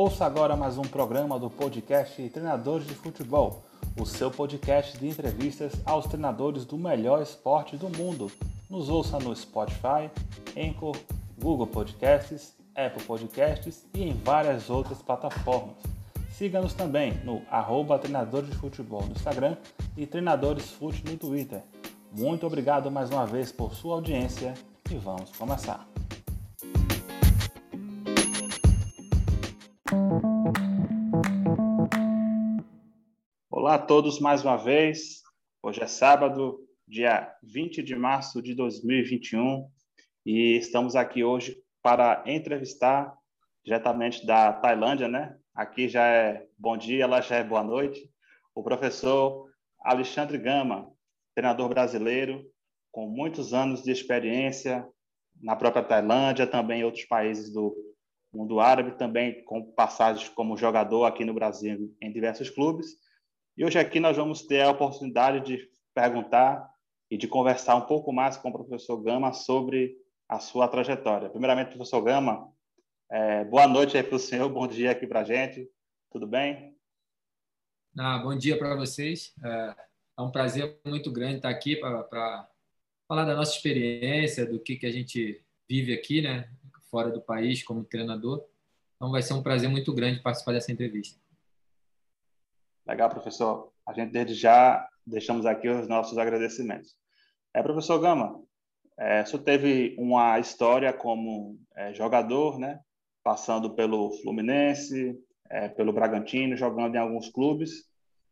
Ouça agora mais um programa do podcast Treinadores de Futebol, o seu podcast de entrevistas aos treinadores do melhor esporte do mundo. Nos ouça no Spotify, Anchor, Google Podcasts, Apple Podcasts e em várias outras plataformas. Siga-nos também no arroba Treinadores de Futebol no Instagram e Treinadores Fute no Twitter. Muito obrigado mais uma vez por sua audiência e vamos começar. Olá a todos mais uma vez. Hoje é sábado, dia 20 de março de 2021 e estamos aqui hoje para entrevistar diretamente da Tailândia, né? Aqui já é bom dia, lá já é boa noite. O professor Alexandre Gama, treinador brasileiro, com muitos anos de experiência na própria Tailândia, também em outros países do mundo árabe, também com passagens como jogador aqui no Brasil em diversos clubes. E hoje aqui nós vamos ter a oportunidade de perguntar e de conversar um pouco mais com o professor Gama sobre a sua trajetória. Primeiramente, professor Gama, é, boa noite aí para o senhor, bom dia aqui para a gente. Tudo bem? Ah, bom dia para vocês. É é um prazer muito grande estar aqui para falar da nossa experiência, do que, que a gente vive aqui, né, fora do país, como treinador. Então, vai ser um prazer muito grande participar dessa entrevista. Legal, professor. A gente, desde já, deixamos aqui os nossos agradecimentos. É, professor Gama, é, o senhor teve uma história como é, jogador, né, passando pelo Fluminense, é, pelo Bragantino, jogando em alguns clubes,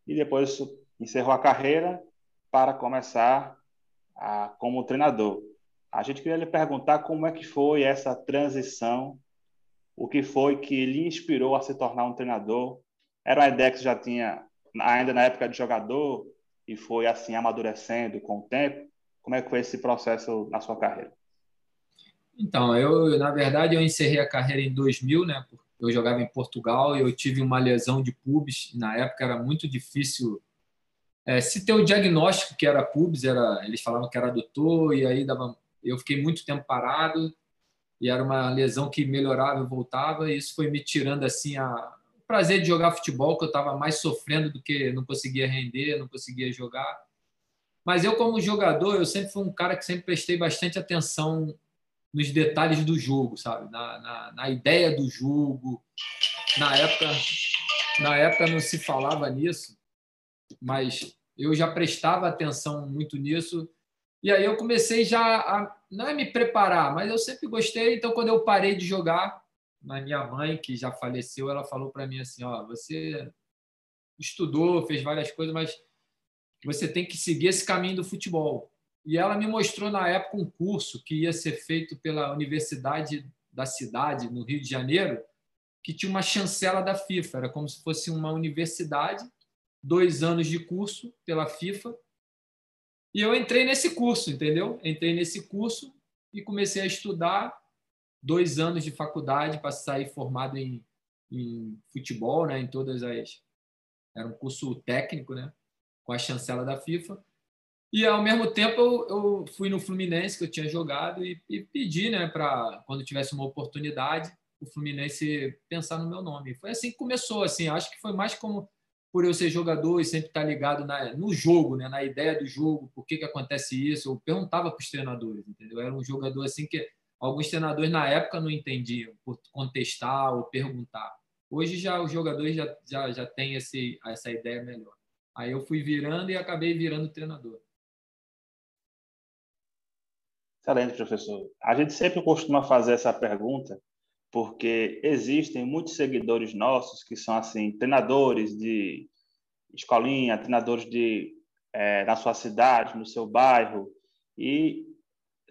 e depois encerrou a carreira para começar a, como treinador. A gente queria lhe perguntar como é que foi essa transição, o que foi que lhe inspirou a se tornar um treinador. Era uma ideia que você já tinha ainda na época de jogador e foi assim amadurecendo com o tempo. Como é que foi esse processo na sua carreira? Então, eu na verdade eu encerrei a carreira em 2000, né? Eu jogava em Portugal e eu tive uma lesão de pubis. Na época era muito difícil é, se ter o diagnóstico que era pubis, era, eles falavam que era adutor, e aí dava, eu fiquei muito tempo parado, e era uma lesão que melhorava e voltava, e isso foi me tirando assim a, prazer de jogar futebol, que eu estava mais sofrendo do que não conseguia render, não conseguia jogar. Mas eu, como jogador, eu sempre fui um cara que sempre prestei bastante atenção nos detalhes do jogo, sabe? Na, na, na ideia do jogo. Na época, na época não se falava nisso, mas eu já prestava atenção muito nisso. E aí eu comecei já a não é me preparar, mas eu sempre gostei. Então, quando eu parei de jogar, a minha mãe, que já faleceu, ela falou para mim assim: Ó, você estudou, fez várias coisas, mas você tem que seguir esse caminho do futebol. E ela me mostrou na época um curso que ia ser feito pela Universidade da cidade, no Rio de Janeiro, que tinha uma chancela da FIFA, era como se fosse uma universidade dois anos de curso pela FIFA. E eu entrei nesse curso, entendeu? Entrei nesse curso e comecei a estudar dois anos de faculdade para sair formado em, em futebol, né? Em todas as era um curso técnico, né? Com a chancela da FIFA. E ao mesmo tempo eu, eu fui no Fluminense que eu tinha jogado e, e pedi, né? Para quando tivesse uma oportunidade o Fluminense pensar no meu nome. Foi assim que começou, assim. Acho que foi mais como por eu ser jogador e sempre estar ligado na, no jogo, né, na ideia do jogo, por que, que acontece isso, eu perguntava para os treinadores, entendeu? Era um jogador assim que alguns treinadores na época não entendiam, por contestar ou perguntar. Hoje já os jogadores já, já, já têm esse, essa ideia melhor. Aí eu fui virando e acabei virando treinador. Excelente, professor. A gente sempre costuma fazer essa pergunta porque existem muitos seguidores nossos que são assim treinadores de escolinha, treinadores de é, na sua cidade, no seu bairro e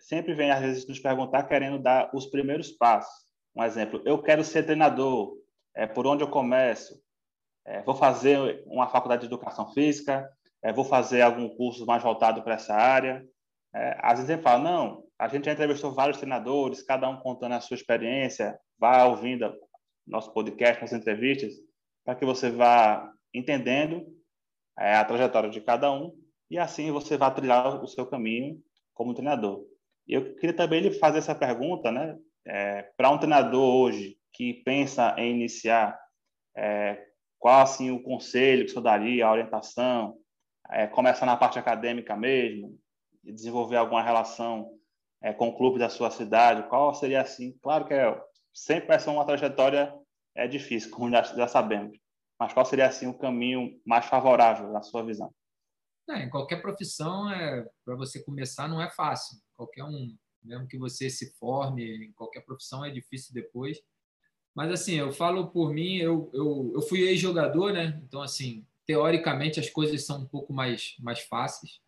sempre vem às vezes nos perguntar querendo dar os primeiros passos. Um exemplo, eu quero ser treinador, é por onde eu começo? É, vou fazer uma faculdade de educação física, é, vou fazer algum curso mais voltado para essa área. É, às vezes ele fala, não, a gente já entrevistou vários treinadores, cada um contando a sua experiência, vá ouvindo nosso podcast, nossas entrevistas, para que você vá entendendo é, a trajetória de cada um e assim você vai trilhar o seu caminho como treinador. Eu queria também lhe fazer essa pergunta, né? É, para um treinador hoje que pensa em iniciar é, qual assim o conselho que senhor daria, a orientação, é, começar na parte acadêmica mesmo, desenvolver alguma relação é, com o clube da sua cidade, qual seria assim? Claro que é, sempre vai ser uma trajetória é difícil, como já, já sabemos, mas qual seria assim o caminho mais favorável na sua visão? É, em qualquer profissão, é, para você começar não é fácil. Qualquer um, mesmo que você se forme em qualquer profissão, é difícil depois. Mas assim, eu falo por mim, eu, eu, eu fui ex-jogador, né? Então, assim, teoricamente as coisas são um pouco mais, mais fáceis.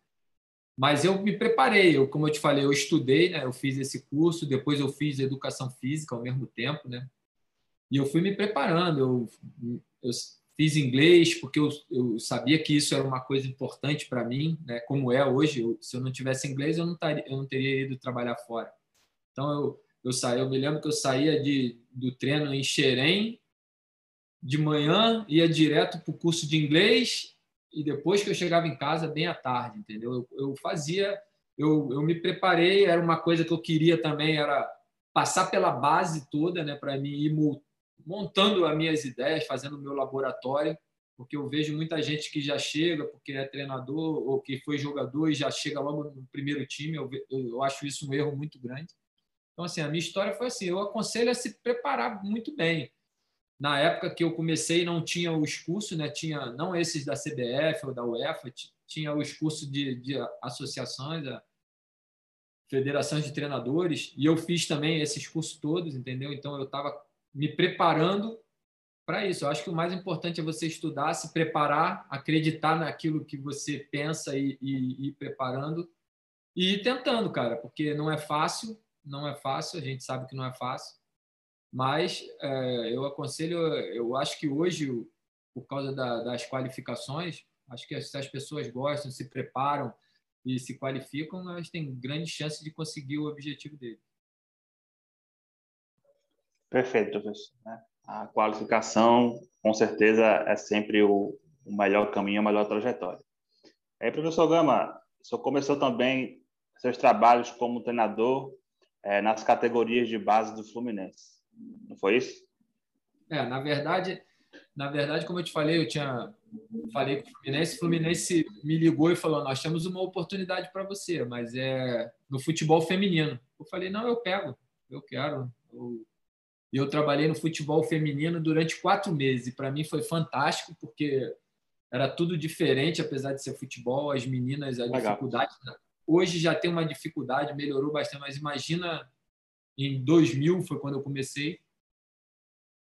Mas eu me preparei, eu, como eu te falei, eu estudei, né? Eu fiz esse curso, depois eu fiz educação física ao mesmo tempo, né? E eu fui me preparando, eu, eu fiz inglês porque eu, eu, sabia que isso era uma coisa importante para mim, né? Como é hoje, eu, se eu não tivesse inglês, eu não, taria, eu não teria ido trabalhar fora. Então eu, eu saí, eu me lembro que eu saía de, do treino em Xerém de manhã, ia direto para o curso de inglês e depois que eu chegava em casa, bem à tarde, entendeu? Eu, eu fazia, eu, eu me preparei, era uma coisa que eu queria também, era passar pela base toda, né, para mim ir montando as minhas ideias, fazendo o meu laboratório, porque eu vejo muita gente que já chega porque é treinador ou que foi jogador e já chega logo no primeiro time, eu, eu, acho isso um erro muito grande. Então, assim, a minha história foi assim: eu aconselho a se preparar muito bem. Na época que eu comecei, não tinha os cursos, né? tinha não esses da CBF ou da UEFA, tinha os cursos de, de associações, a federações de treinadores, e eu fiz também esses cursos todos, entendeu? Então, eu estava me preparando para isso. Eu acho que o mais importante é você estudar, se preparar, acreditar naquilo que você pensa e, e, e preparando e ir tentando, cara, porque não é fácil, não é fácil, a gente sabe que não é fácil, mas é, eu aconselho, eu acho que hoje, por causa da, das qualificações, acho que se as pessoas gostam, se preparam e se qualificam, elas têm grande chance de conseguir o objetivo deles. Perfeito, professor. Né? A qualificação, com certeza, é sempre o, melhor caminho, a melhor trajetória. Aí, professor Gama, o senhor começou também seus trabalhos como treinador é, nas categorias de base do Fluminense. Não foi isso? É, na verdade, na verdade, como eu te falei, eu tinha falei com o Fluminense, o Fluminense me ligou e falou: "Nós temos uma oportunidade para você, mas é no futebol feminino". Eu falei: "Não, eu pego, eu quero". Eu, eu trabalhei no futebol feminino durante quatro meses e para mim foi fantástico porque era tudo diferente, apesar de ser futebol, as meninas a Legal. dificuldade Hoje já tem uma dificuldade, melhorou bastante, mas imagina em 2000 foi quando eu comecei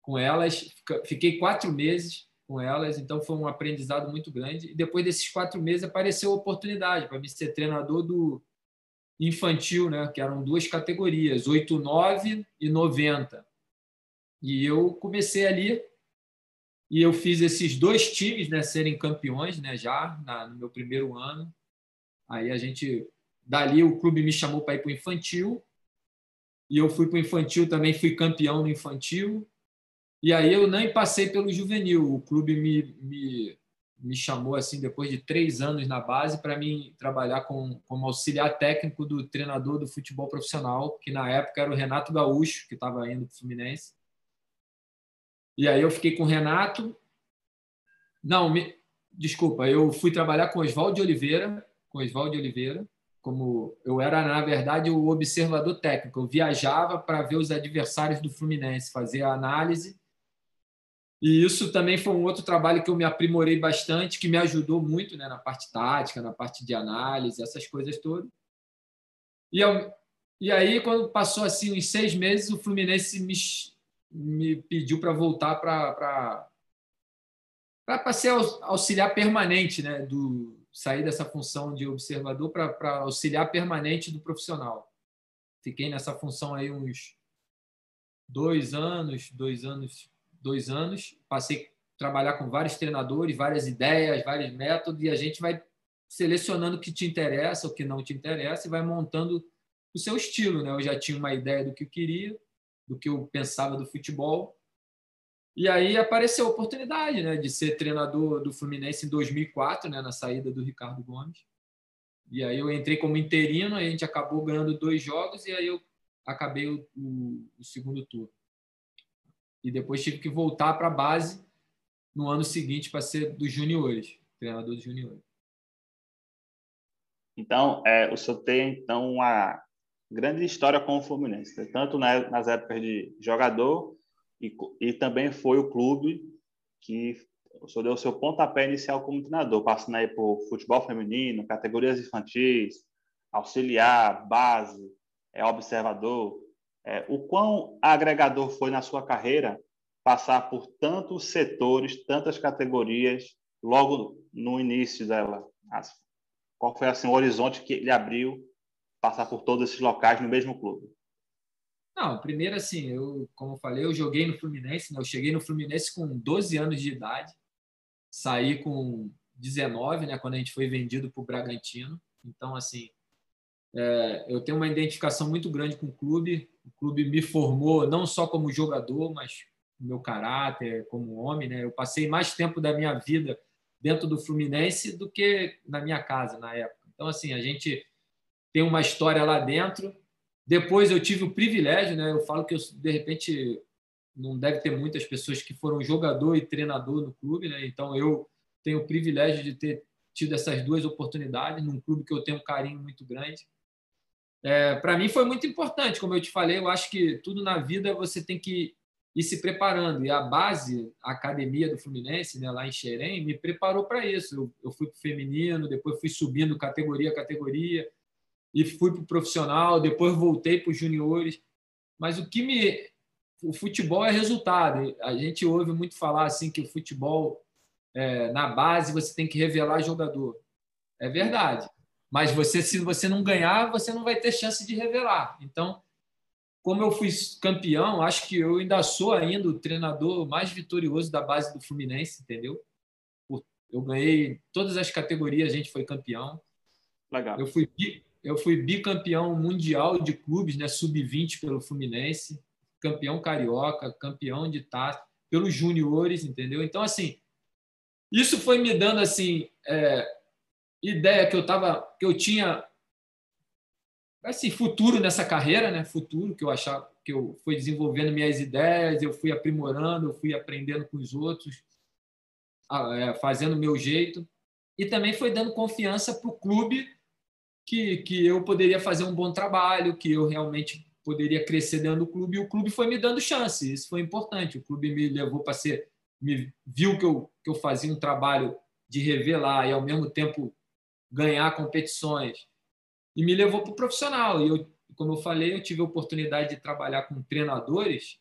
com elas. Fiquei quatro meses com elas, então foi um aprendizado muito grande. E depois desses quatro meses apareceu a oportunidade para me ser treinador do infantil, né? que eram duas categorias, 8, 9 e 90. E eu comecei ali e eu fiz esses dois times né, serem campeões né, já na, no meu primeiro ano. Aí a gente, dali o clube me chamou para ir para o infantil, e eu fui para o infantil também, fui campeão no infantil, e aí eu nem passei pelo juvenil, o clube me, me, me chamou assim depois de três anos na base para mim trabalhar com, como auxiliar técnico do treinador do futebol profissional, que na época era o Renato Gaúcho, que estava indo para o Fluminense. E aí eu fiquei com o Renato. Não, me... desculpa, eu fui trabalhar com Oswaldo Oliveira, com Oswaldo Oliveira, como eu era, na verdade, o observador técnico. Eu viajava para ver os adversários do Fluminense, fazer a análise. E isso também foi um outro trabalho que eu me aprimorei bastante, que me ajudou muito né, na parte tática, na parte de análise, essas coisas todas. E, eu, e aí, quando passou assim uns seis meses, o Fluminense me, me pediu para voltar para para ser auxiliar permanente né, do, sair dessa função de observador para auxiliar permanente do profissional. Fiquei nessa função aí uns dois anos, dois anos, dois anos. Passei a trabalhar com vários treinadores, várias ideias, vários métodos, e a gente vai selecionando o que te interessa, o que não te interessa, e vai montando o seu estilo. Né? Eu já tinha uma ideia do que eu queria, do que eu pensava do futebol, e aí apareceu a oportunidade né, de ser treinador do Fluminense em 2004, né, na saída do Ricardo Gomes. E aí eu entrei como interino, a gente acabou ganhando dois jogos e aí eu acabei o, o, o segundo turno. E depois tive que voltar para a base no ano seguinte para ser dos juniores, treinador dos juniores. Então, é, o senhor tem então uma grande história com o Fluminense, né? tanto nas épocas de jogador e, e também foi o clube que senhor deu o seu pontapé inicial como treinador, passando aí por futebol feminino, categorias infantis, auxiliar, base, é observador. É, o quão agregador foi na sua carreira passar por tantos setores, tantas categorias, logo no início dela? Qual foi assim, o horizonte que ele abriu passar por todos esses locais no mesmo clube? Não, primeiro assim, eu, como eu falei, eu joguei no Fluminense, né? eu cheguei no Fluminense com 12 anos de idade, saí com 19, né, quando a gente foi vendido para o Bragantino. Então, assim, é, eu tenho uma identificação muito grande com o clube. O clube me formou não só como jogador, mas meu caráter como homem. Né? Eu passei mais tempo da minha vida dentro do Fluminense do que na minha casa na época. Então, assim, a gente tem uma história lá dentro. Depois eu tive o privilégio, né? Eu falo que eu, de repente não deve ter muitas pessoas que foram jogador e treinador no clube, né? Então eu tenho o privilégio de ter tido essas duas oportunidades num clube que eu tenho um carinho muito grande. É, para mim foi muito importante, como eu te falei, eu acho que tudo na vida você tem que ir se preparando. E a base, a academia do Fluminense, né, lá em Xerém, me preparou para isso. Eu, eu fui para o feminino, depois fui subindo categoria a categoria, e fui para o profissional, depois voltei para os juniores. Mas o que me o futebol é resultado. A gente ouve muito falar assim que o futebol é, na base você tem que revelar jogador. É verdade. Mas você, se você não ganhar, você não vai ter chance de revelar. Então, como eu fui campeão, acho que eu ainda sou ainda o treinador mais vitorioso da base do Fluminense, entendeu? Eu ganhei todas as categorias, a gente foi campeão. Legal. Eu fui, eu fui bicampeão mundial de clubes, né, sub-20 pelo Fluminense campeão carioca, campeão de taça, pelos juniores, entendeu? Então, assim, isso foi me dando assim é, ideia que eu tava, que eu tinha assim futuro nessa carreira, né? Futuro que eu achava que eu fui desenvolvendo minhas ideias, eu fui aprimorando, eu fui aprendendo com os outros, é, fazendo o meu jeito e também foi dando confiança para o clube que, que eu poderia fazer um bom trabalho, que eu realmente poderia crescer dentro do clube e o clube foi me dando chance. Isso foi importante. O clube me levou para ser, me viu que eu, que eu fazia um trabalho de revelar e ao mesmo tempo ganhar competições e me levou para o profissional. E eu, como eu falei, eu tive a oportunidade de trabalhar com treinadores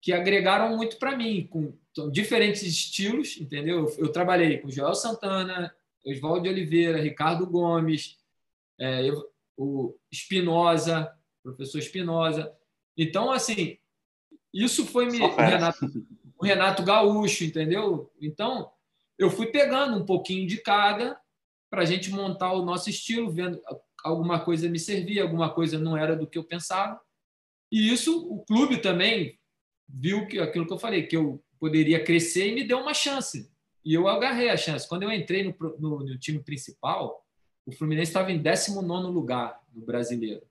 que agregaram muito para mim, com diferentes estilos, entendeu? Eu, eu trabalhei com Joel Santana, Oswaldo Oliveira, Ricardo Gomes, é, eu, o Espinosa, professor Espinosa. Então, assim, isso foi me. O Renato, o Renato Gaúcho, entendeu? Então, eu fui pegando um pouquinho de cada para a gente montar o nosso estilo, vendo alguma coisa me servia, alguma coisa não era do que eu pensava. E isso, o clube também viu que aquilo que eu falei, que eu poderia crescer e me deu uma chance. E eu agarrei a chance. Quando eu entrei no, no, no time principal, o Fluminense estava em 19 lugar no brasileiro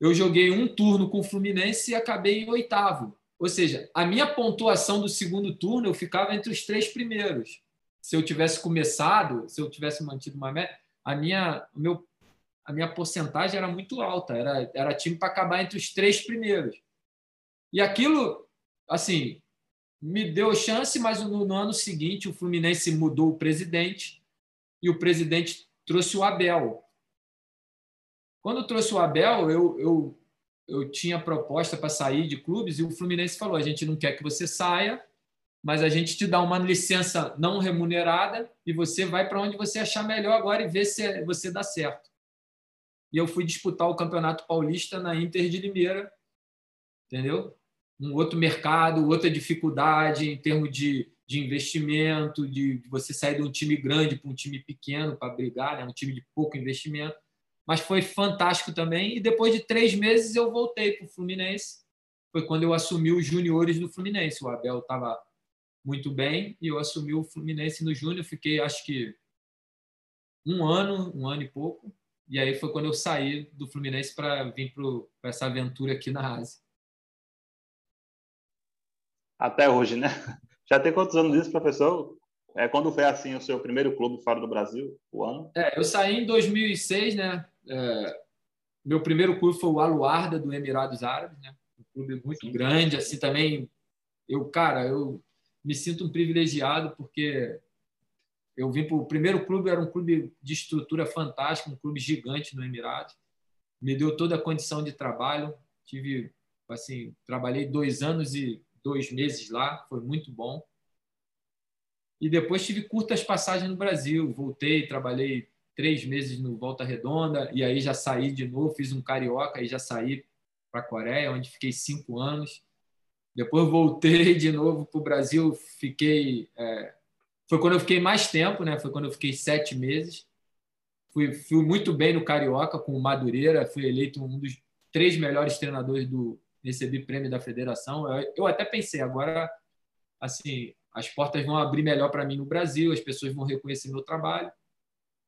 eu joguei um turno com o Fluminense e acabei em oitavo. Ou seja, a minha pontuação do segundo turno eu ficava entre os três primeiros. Se eu tivesse começado, se eu tivesse mantido uma meta, a minha, meu, a minha porcentagem era muito alta. Era, era time para acabar entre os três primeiros. E aquilo, assim, me deu chance, mas no, no ano seguinte o Fluminense mudou o presidente e o presidente trouxe o Abel. Quando trouxe o Abel, eu, eu, eu tinha proposta para sair de clubes e o Fluminense falou: a gente não quer que você saia, mas a gente te dá uma licença não remunerada e você vai para onde você achar melhor agora e vê se você dá certo. E eu fui disputar o Campeonato Paulista na Inter de Limeira, entendeu? Um outro mercado, outra dificuldade em termos de, de investimento, de, de você sair de um time grande para um time pequeno para brigar, né? um time de pouco investimento mas foi fantástico também. E depois de três meses eu voltei para o Fluminense. Foi quando eu assumi os juniores do Fluminense. O Abel estava muito bem e eu assumi o Fluminense no júnior. Fiquei, acho que, um ano, um ano e pouco. E aí foi quando eu saí do Fluminense para vir para essa aventura aqui na Ásia. Até hoje, né? Já tem quantos anos isso, professor? É, quando foi assim o seu primeiro clube fora do Brasil, o ano? É, eu saí em 2006, né? É, meu primeiro clube foi o Aluarda do Emirados Árabes, né? Um clube muito Sim. grande, assim também. Eu, cara, eu me sinto um privilegiado porque eu vim para o primeiro clube era um clube de estrutura fantástica, um clube gigante no Emirados. Me deu toda a condição de trabalho. Tive, assim, trabalhei dois anos e dois meses lá, foi muito bom. E depois tive curtas passagens no Brasil. Voltei, trabalhei três meses no Volta Redonda e aí já saí de novo, fiz um carioca e já saí para a Coreia, onde fiquei cinco anos. Depois voltei de novo para o Brasil, fiquei. É, foi quando eu fiquei mais tempo, né? Foi quando eu fiquei sete meses. Fui, fui muito bem no Carioca com o Madureira, fui eleito um dos três melhores treinadores do. Recebi prêmio da federação. Eu, eu até pensei, agora, assim, as portas vão abrir melhor para mim no Brasil, as pessoas vão reconhecer meu trabalho.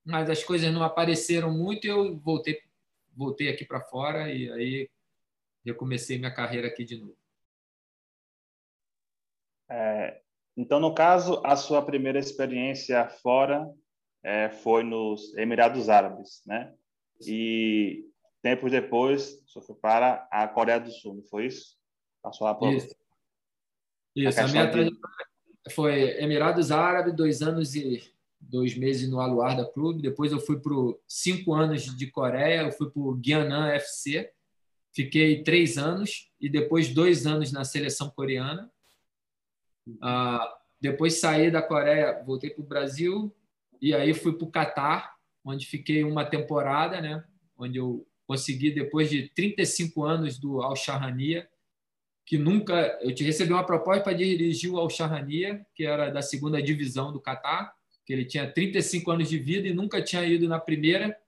Mas as coisas não apareceram muito e eu voltei, voltei aqui para fora e aí recomecei minha carreira aqui de novo. É, então, no caso, a sua primeira experiência fora é, foi nos Emirados Árabes, né? E tempos depois, você foi para a Coreia do Sul, não foi isso? Passou lá por... Isso. Isso, a, a minha de... trajetória foi Emirados Árabes, dois anos e dois meses no Aluarda Clube. Depois eu fui para cinco anos de Coreia, eu fui para o Gyeongnam FC. Fiquei três anos e depois dois anos na seleção coreana. Ah, depois saí da Coreia, voltei para o Brasil e aí fui para o Catar, onde fiquei uma temporada, né? Onde eu consegui depois de 35 anos do Al Shahania que nunca eu te recebi uma proposta para dirigir o Al Shahania, que era da segunda divisão do Catar, que ele tinha 35 anos de vida e nunca tinha ido na primeira.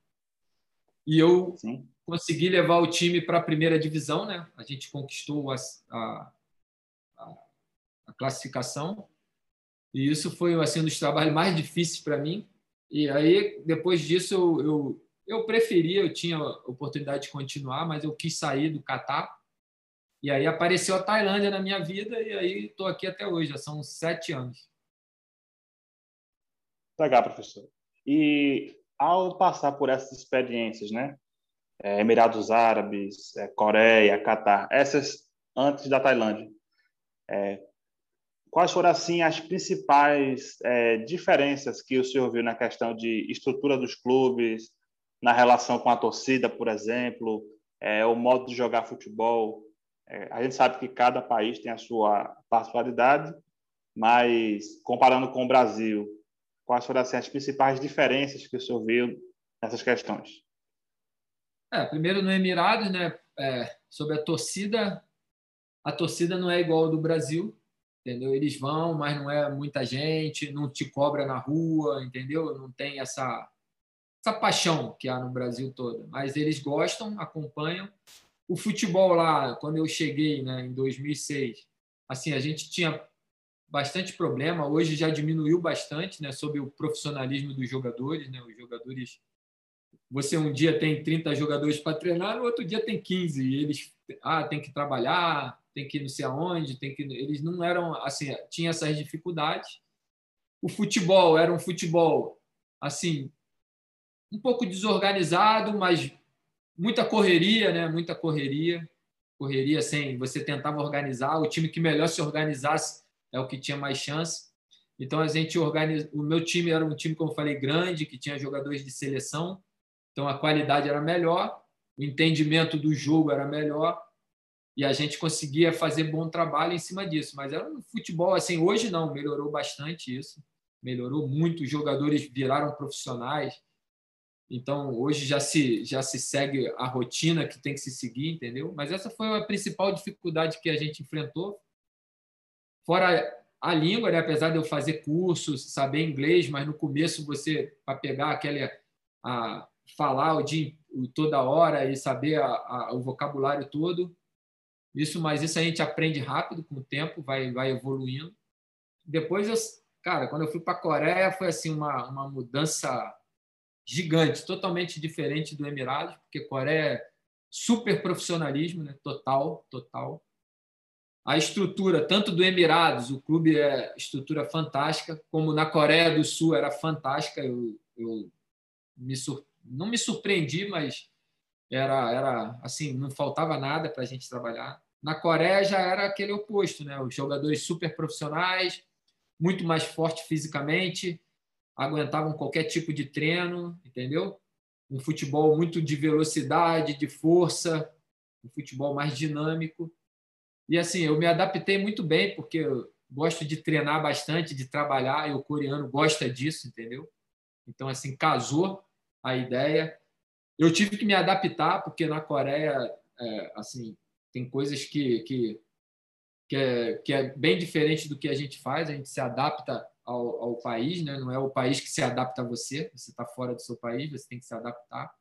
E eu Sim. consegui levar o time para a primeira divisão, né? A gente conquistou a, a, a classificação. E isso foi assim um dos trabalhos mais difíceis para mim. E aí depois disso eu, eu eu preferia, eu tinha oportunidade de continuar, mas eu quis sair do Catar e aí apareceu a Tailândia na minha vida e aí estou aqui até hoje, já são sete anos. Legal, professor. E ao passar por essas experiências, né? É, Emirados Árabes, é, Coreia, Catar, essas antes da Tailândia, é, quais foram assim as principais é, diferenças que o senhor viu na questão de estrutura dos clubes, na relação com a torcida, por exemplo, é, o modo de jogar futebol, é, a gente sabe que cada país tem a sua particularidade, mas comparando com o Brasil, quais foram assim, as principais diferenças que o senhor viu nessas questões? É, primeiro no Emirados, né, é, sobre a torcida, a torcida não é igual ao do Brasil, entendeu? Eles vão, mas não é muita gente, não te cobra na rua, entendeu? Não tem essa essa paixão que há no Brasil todo, mas eles gostam, acompanham o futebol lá, quando eu cheguei né, em 2006, assim, a gente tinha bastante problema. Hoje já diminuiu bastante né, sobre o profissionalismo dos jogadores. Né? Os jogadores. Você um dia tem 30 jogadores para treinar, no outro dia tem 15. E eles ah, tem que trabalhar, tem que não sei aonde, tem que. Eles não eram assim, tinha essas dificuldades. O futebol era um futebol assim um pouco desorganizado, mas muita correria, né? Muita correria, correria sem você tentava organizar. O time que melhor se organizasse é o que tinha mais chance. Então a gente organiza. O meu time era um time, como eu falei, grande, que tinha jogadores de seleção. Então a qualidade era melhor, o entendimento do jogo era melhor e a gente conseguia fazer bom trabalho em cima disso. Mas era um futebol assim. Hoje não, melhorou bastante isso. Melhorou muito. Os jogadores viraram profissionais então, hoje já se, já se segue a rotina que tem que se seguir, entendeu? Mas essa foi a principal dificuldade que a gente enfrentou. Fora a língua, né? apesar de eu fazer cursos, saber inglês, mas no começo você, para pegar aquele, a, falar o dia, toda hora e saber a, a, o vocabulário todo, isso, mas isso a gente aprende rápido com o tempo, vai, vai evoluindo. Depois, eu, cara, quando eu fui para a Coreia, foi assim uma, uma mudança gigante, totalmente diferente do Emirados, porque Coreia é super profissionalismo, né? total, total. a estrutura, tanto do Emirados, o clube é estrutura fantástica, como na Coreia do Sul era fantástica. Eu, eu me sur... não me surpreendi, mas era, era assim, não faltava nada para a gente trabalhar. Na Coreia já era aquele oposto, né? Os jogadores super profissionais, muito mais forte fisicamente, aguentavam qualquer tipo de treino, entendeu? Um futebol muito de velocidade, de força, um futebol mais dinâmico. E assim, eu me adaptei muito bem, porque eu gosto de treinar bastante, de trabalhar, e o coreano gosta disso, entendeu? Então, assim, casou a ideia. Eu tive que me adaptar, porque na Coreia, é, assim, tem coisas que, que, que, é, que é bem diferente do que a gente faz, a gente se adapta ao, ao país, né? não é o país que se adapta a você, você está fora do seu país, você tem que se adaptar.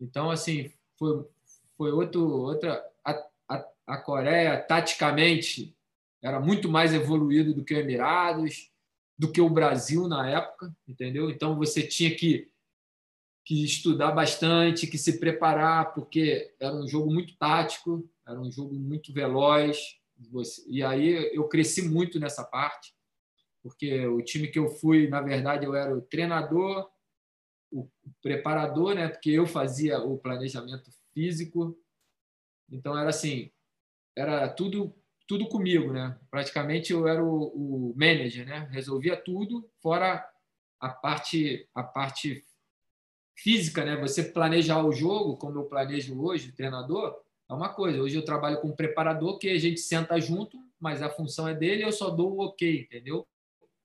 Então, assim, foi, foi outro, outra a Coreia, taticamente, era muito mais evoluído do que o Emirados, do que o Brasil na época, entendeu? Então você tinha que, que estudar bastante, que se preparar, porque era um jogo muito tático, era um jogo muito veloz. E aí eu cresci muito nessa parte, porque o time que eu fui, na verdade, eu era o treinador, o preparador, né? Porque eu fazia o planejamento físico. Então era assim, era tudo tudo comigo, né? Praticamente eu era o, o manager, né? Resolvia tudo, fora a parte a parte física, né? Você planejar o jogo, como eu planejo hoje, treinador, é uma coisa. Hoje eu trabalho com um preparador que a gente senta junto, mas a função é dele, eu só dou o ok, entendeu?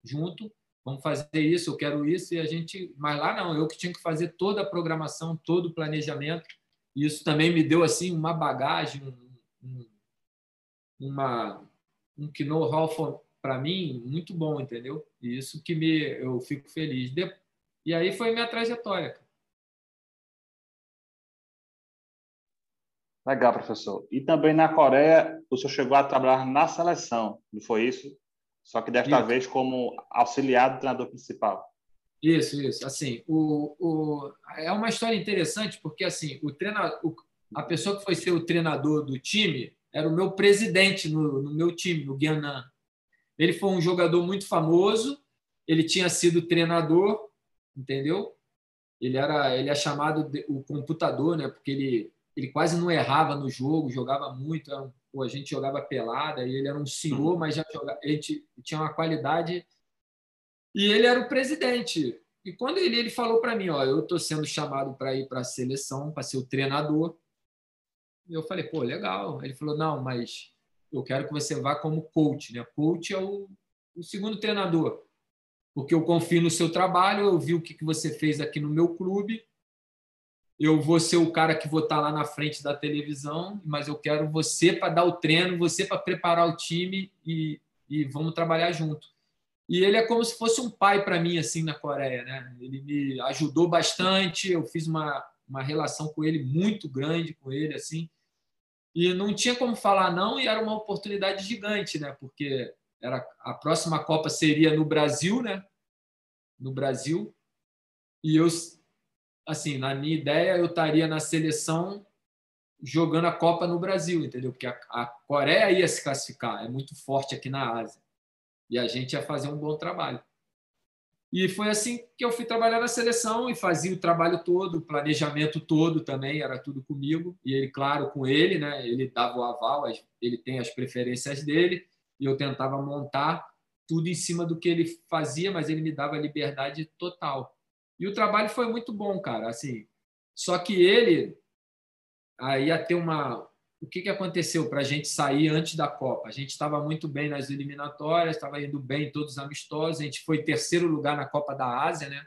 Junto, vamos fazer isso, eu quero isso e a gente, mas lá não, eu que tinha que fazer toda a programação, todo o planejamento. E isso também me deu assim uma bagagem, um, um uma um know-how para mim muito bom, entendeu? E isso que me eu fico feliz. E aí foi minha trajetória. Legal, professor. E também na Coreia, o senhor chegou a trabalhar na seleção, não foi isso? Só que desta isso. vez como auxiliar do treinador principal. Isso, isso. Assim, o, o, é uma história interessante porque assim, o treinador, a pessoa que foi ser o treinador do time, era o meu presidente no, no meu time, no Guianan. Ele foi um jogador muito famoso, ele tinha sido treinador, entendeu? Ele era, ele é chamado de, o computador, né? Porque ele, ele quase não errava no jogo, jogava muito, era um, pô, a gente jogava pelada, e ele era um senhor, mas já jogava, ele tinha uma qualidade. E ele era o presidente. E quando ele, ele falou para mim, ó, eu estou sendo chamado para ir para a seleção, para ser o treinador, e eu falei, pô, legal. Ele falou, não, mas eu quero que você vá como coach. Né? Coach é o, o segundo treinador, porque eu confio no seu trabalho, eu vi o que, que você fez aqui no meu clube, eu vou ser o cara que vou estar lá na frente da televisão, mas eu quero você para dar o treino, você para preparar o time e, e vamos trabalhar junto. E ele é como se fosse um pai para mim assim na Coreia, né? Ele me ajudou bastante, eu fiz uma uma relação com ele muito grande com ele assim e não tinha como falar não e era uma oportunidade gigante né porque era a próxima Copa seria no Brasil né no Brasil e eu assim na minha ideia eu estaria na seleção jogando a Copa no Brasil entendeu porque a, a Coreia ia se classificar é muito forte aqui na Ásia e a gente ia fazer um bom trabalho e foi assim que eu fui trabalhar na seleção e fazia o trabalho todo, o planejamento todo também, era tudo comigo. E ele, claro, com ele, né? Ele dava o aval, ele tem as preferências dele, e eu tentava montar tudo em cima do que ele fazia, mas ele me dava liberdade total. E o trabalho foi muito bom, cara. Assim, só que ele aí ia ter uma, o que, que aconteceu para a gente sair antes da Copa? A gente estava muito bem nas eliminatórias, estava indo bem em todos os amistosos, a gente foi terceiro lugar na Copa da Ásia, né?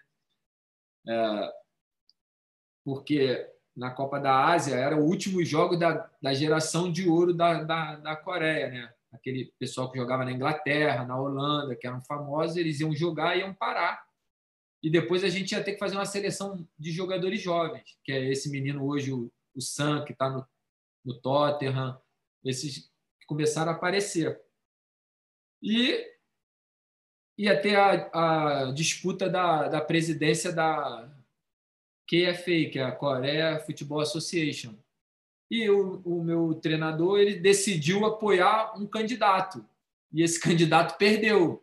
É, porque na Copa da Ásia era o último jogo da, da geração de ouro da, da, da Coreia, né? Aquele pessoal que jogava na Inglaterra, na Holanda, que eram famosos, eles iam jogar e iam parar. E depois a gente ia ter que fazer uma seleção de jogadores jovens, que é esse menino hoje, o, o Sam, que está no no Tottenham, esses que começaram a aparecer. E ia ter a, a disputa da, da presidência da KFA, que é a Korea Football Association. e o, o meu treinador ele decidiu apoiar um candidato e esse candidato perdeu.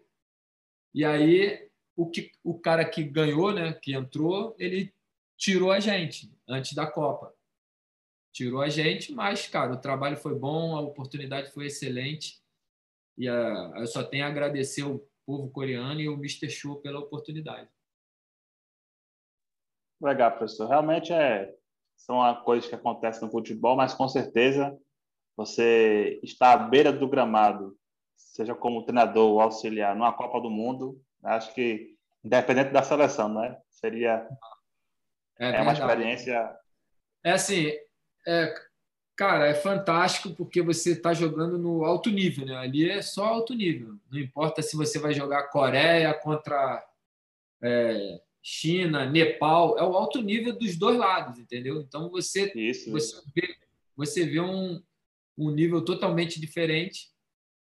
E aí o que o cara que ganhou, né, que entrou, ele tirou a gente antes da Copa. Tirou a gente, mas cara, o trabalho foi bom, a oportunidade foi excelente. E a, eu só tenho a agradecer o povo coreano e o Mr. Show pela oportunidade. Legal, professor. Realmente é são coisas que acontecem no futebol, mas com certeza você está à beira do gramado, seja como treinador ou auxiliar, numa Copa do Mundo, acho que independente da seleção, né? Seria é, é uma experiência. É assim, é, cara, é fantástico porque você está jogando no alto nível, né? Ali é só alto nível. Não importa se você vai jogar Coreia contra é, China, Nepal, é o alto nível dos dois lados, entendeu? Então você isso, você isso. vê, você vê um, um nível totalmente diferente.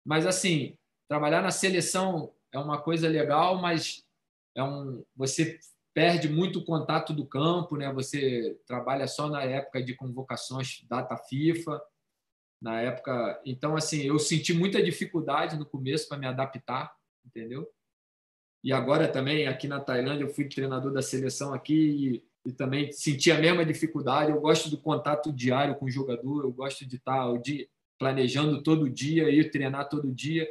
Mas assim, trabalhar na seleção é uma coisa legal, mas é um você perde muito o contato do campo, né? Você trabalha só na época de convocações data FIFA, na época. Então assim, eu senti muita dificuldade no começo para me adaptar, entendeu? E agora também aqui na Tailândia eu fui treinador da seleção aqui e, e também senti a mesma dificuldade. Eu gosto do contato diário com o jogador, eu gosto de estar o dia, planejando todo dia, ir treinar todo dia.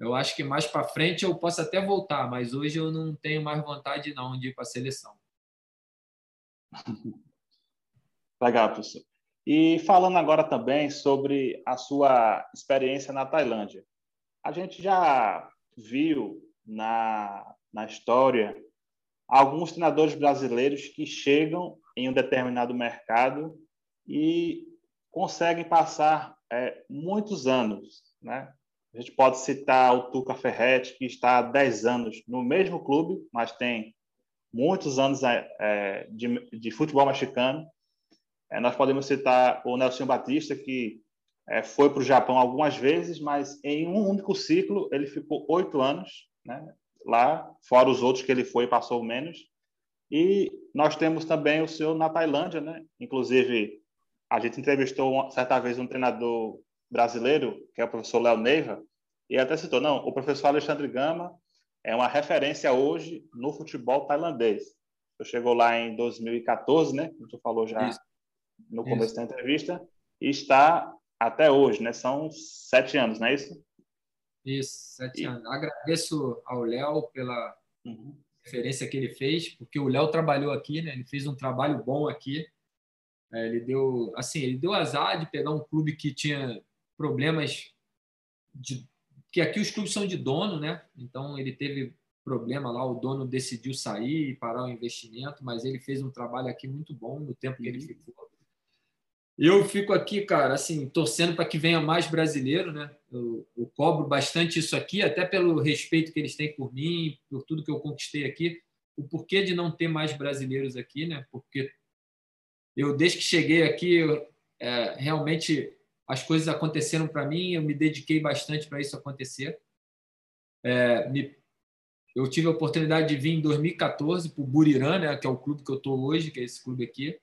Eu acho que mais para frente eu posso até voltar, mas hoje eu não tenho mais vontade não de ir para a seleção. Legal, professor. E falando agora também sobre a sua experiência na Tailândia. A gente já viu na, na história alguns treinadores brasileiros que chegam em um determinado mercado e conseguem passar é, muitos anos. Né? A gente pode citar o Tuca Ferretti, que está há 10 anos no mesmo clube, mas tem muitos anos é, é, de, de, futebol mexicano. É, nós podemos citar o Nelson Batista, que é, foi para o Japão algumas vezes, mas em um único ciclo ele ficou oito anos né? lá, fora os outros que ele foi passou menos. E nós temos também o senhor na Tailândia, né? Inclusive, a gente entrevistou certa vez um treinador brasileiro, que é o professor Léo Neiva, e até citou, não, o professor Alexandre Gama é uma referência hoje no futebol tailandês. Eu chegou lá em 2014, né? Como tu falou já Isso. no começo Isso. da entrevista, e está até hoje, né? São sete anos, não é isso? Isso, sete e... anos. Agradeço ao Léo pela uhum. referência que ele fez, porque o Léo trabalhou aqui, né? Ele fez um trabalho bom aqui. É, ele deu, assim, ele deu azar de pegar um clube que tinha problemas de que aqui os clubes são de dono, né? Então ele teve problema lá, o dono decidiu sair e parar o investimento, mas ele fez um trabalho aqui muito bom no tempo que ele uhum. ficou. Eu fico aqui, cara, assim, torcendo para que venha mais brasileiro, né? Eu, eu, cobro bastante isso aqui, até pelo respeito que eles têm por mim, por tudo que eu conquistei aqui. O porquê de não ter mais brasileiros aqui, né? Porque eu, desde que cheguei aqui, eu, é, realmente as coisas aconteceram para mim, eu me dediquei bastante para isso acontecer. É, me, eu tive a oportunidade de vir em 2014 para o Burirã, né, que é o clube que eu estou hoje, que é esse clube aqui.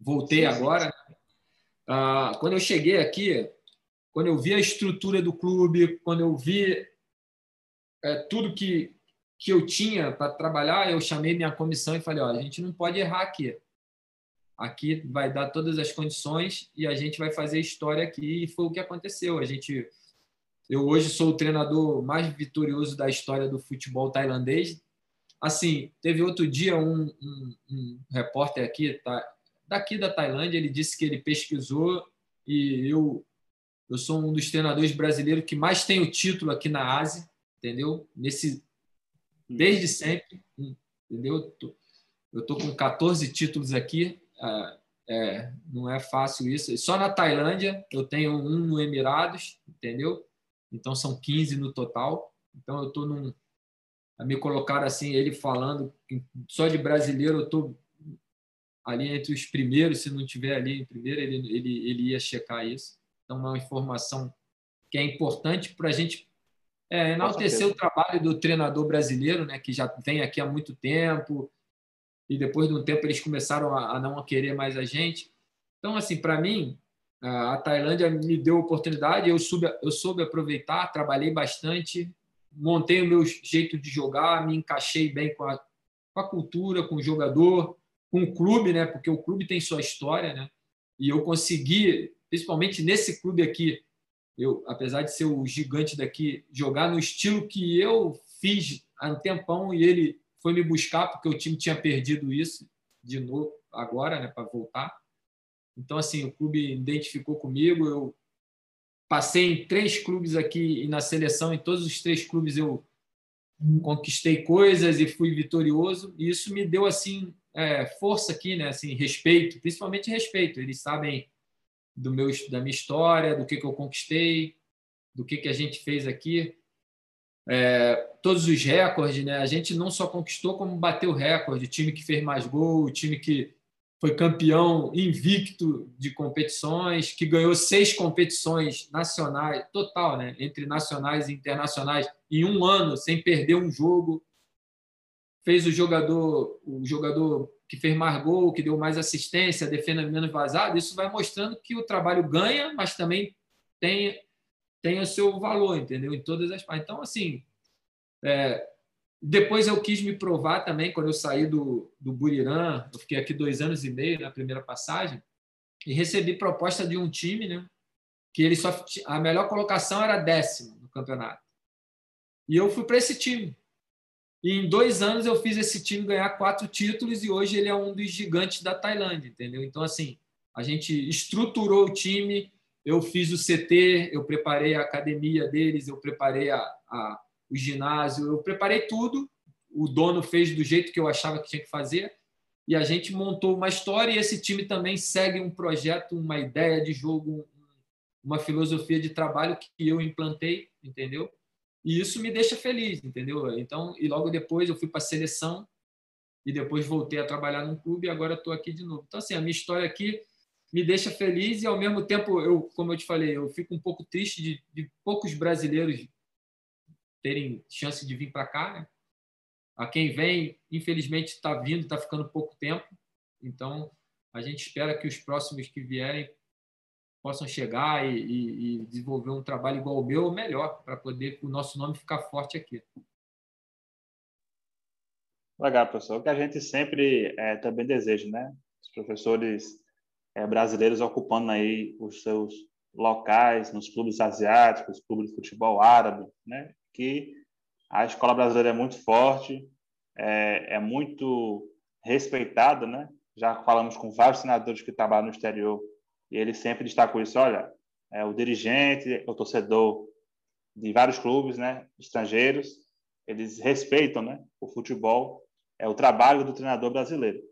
Voltei sim, agora. Sim. Ah, quando eu cheguei aqui, quando eu vi a estrutura do clube, quando eu vi é, tudo que, que eu tinha para trabalhar, eu chamei minha comissão e falei: olha, a gente não pode errar aqui. Aqui vai dar todas as condições e a gente vai fazer história aqui. E foi o que aconteceu. A gente, eu hoje sou o treinador mais vitorioso da história do futebol tailandês. Assim, teve outro dia um, um, um repórter aqui, tá, daqui da Tailândia, ele disse que ele pesquisou e eu eu sou um dos treinadores brasileiros que mais tem o título aqui na Ásia, entendeu? Nesse desde sempre, entendeu? Eu tô com 14 títulos aqui, é, não é fácil isso. Só na Tailândia eu tenho um no Emirados, entendeu? Então são 15 no total. Então eu tô num a me colocar assim, ele falando só de brasileiro eu tô ali entre os primeiros, se não tiver ali em primeiro, ele, ele, ele ia checar isso. Então, é uma informação que é importante para a gente é, enaltecer o trabalho do treinador brasileiro, né, que já vem aqui há muito tempo, e depois de um tempo eles começaram a, a não querer mais a gente. Então, assim, para mim, a Tailândia me deu oportunidade, eu soube, eu soube aproveitar, trabalhei bastante, montei o meu jeito de jogar, me encaixei bem com a, com a cultura, com o jogador, com o clube, né? Porque o clube tem sua história, né? E eu consegui, principalmente nesse clube aqui, eu, apesar de ser o gigante daqui, jogar no estilo que eu fiz há um tempão e ele foi me buscar porque o time tinha perdido isso de novo agora, né, para voltar. Então assim, o clube identificou comigo, eu passei em três clubes aqui e na seleção, em todos os três clubes eu conquistei coisas e fui vitorioso, e isso me deu assim é, força aqui, né, assim, respeito, principalmente respeito. Eles sabem do meu, da minha história, do que, que eu conquistei, do que, que a gente fez aqui. É, todos os recordes, né? A gente não só conquistou, como bateu recorde. O time que fez mais gol, o time que foi campeão invicto de competições, que ganhou seis competições nacionais, total, né? Entre nacionais e internacionais, em um ano, sem perder um jogo. Fez o jogador, o jogador que fez mais gol, que deu mais assistência, defenda menos vazado, isso vai mostrando que o trabalho ganha, mas também tem, tem o seu valor, entendeu? Em todas as partes. Então, assim, é, depois eu quis me provar também, quando eu saí do, do Burirã, eu fiquei aqui dois anos e meio na primeira passagem, e recebi proposta de um time, né? Que ele só a melhor colocação era décimo no campeonato. E eu fui para esse time. E em dois anos eu fiz esse time ganhar quatro títulos e hoje ele é um dos gigantes da Tailândia, entendeu? Então, assim, a gente estruturou o time, eu fiz o CT, eu preparei a academia deles, eu preparei a, a, o ginásio, eu preparei tudo. O dono fez do jeito que eu achava que tinha que fazer e a gente montou uma história e esse time também segue um projeto, uma ideia de jogo, uma filosofia de trabalho que eu implantei, entendeu? E isso me deixa feliz, entendeu? Então, e logo depois eu fui para a seleção e depois voltei a trabalhar num clube e agora estou aqui de novo. Então, assim, a minha história aqui me deixa feliz e, ao mesmo tempo, eu, como eu te falei, eu fico um pouco triste de, de poucos brasileiros terem chance de vir para cá. Né? A quem vem, infelizmente, está vindo, está ficando pouco tempo. Então, a gente espera que os próximos que vierem possam chegar e, e, e desenvolver um trabalho igual ao meu ou melhor, para poder o nosso nome ficar forte aqui. Legal, professor. O que a gente sempre é, também deseja, né? Os professores é, brasileiros ocupando aí os seus locais nos clubes asiáticos, clubes de futebol árabe, né? Que a escola brasileira é muito forte, é, é muito respeitada, né? Já falamos com vários senadores que trabalham no exterior e ele sempre destacou isso, olha, é, o dirigente, o torcedor de vários clubes, né, estrangeiros, eles respeitam, né, o futebol, é o trabalho do treinador brasileiro.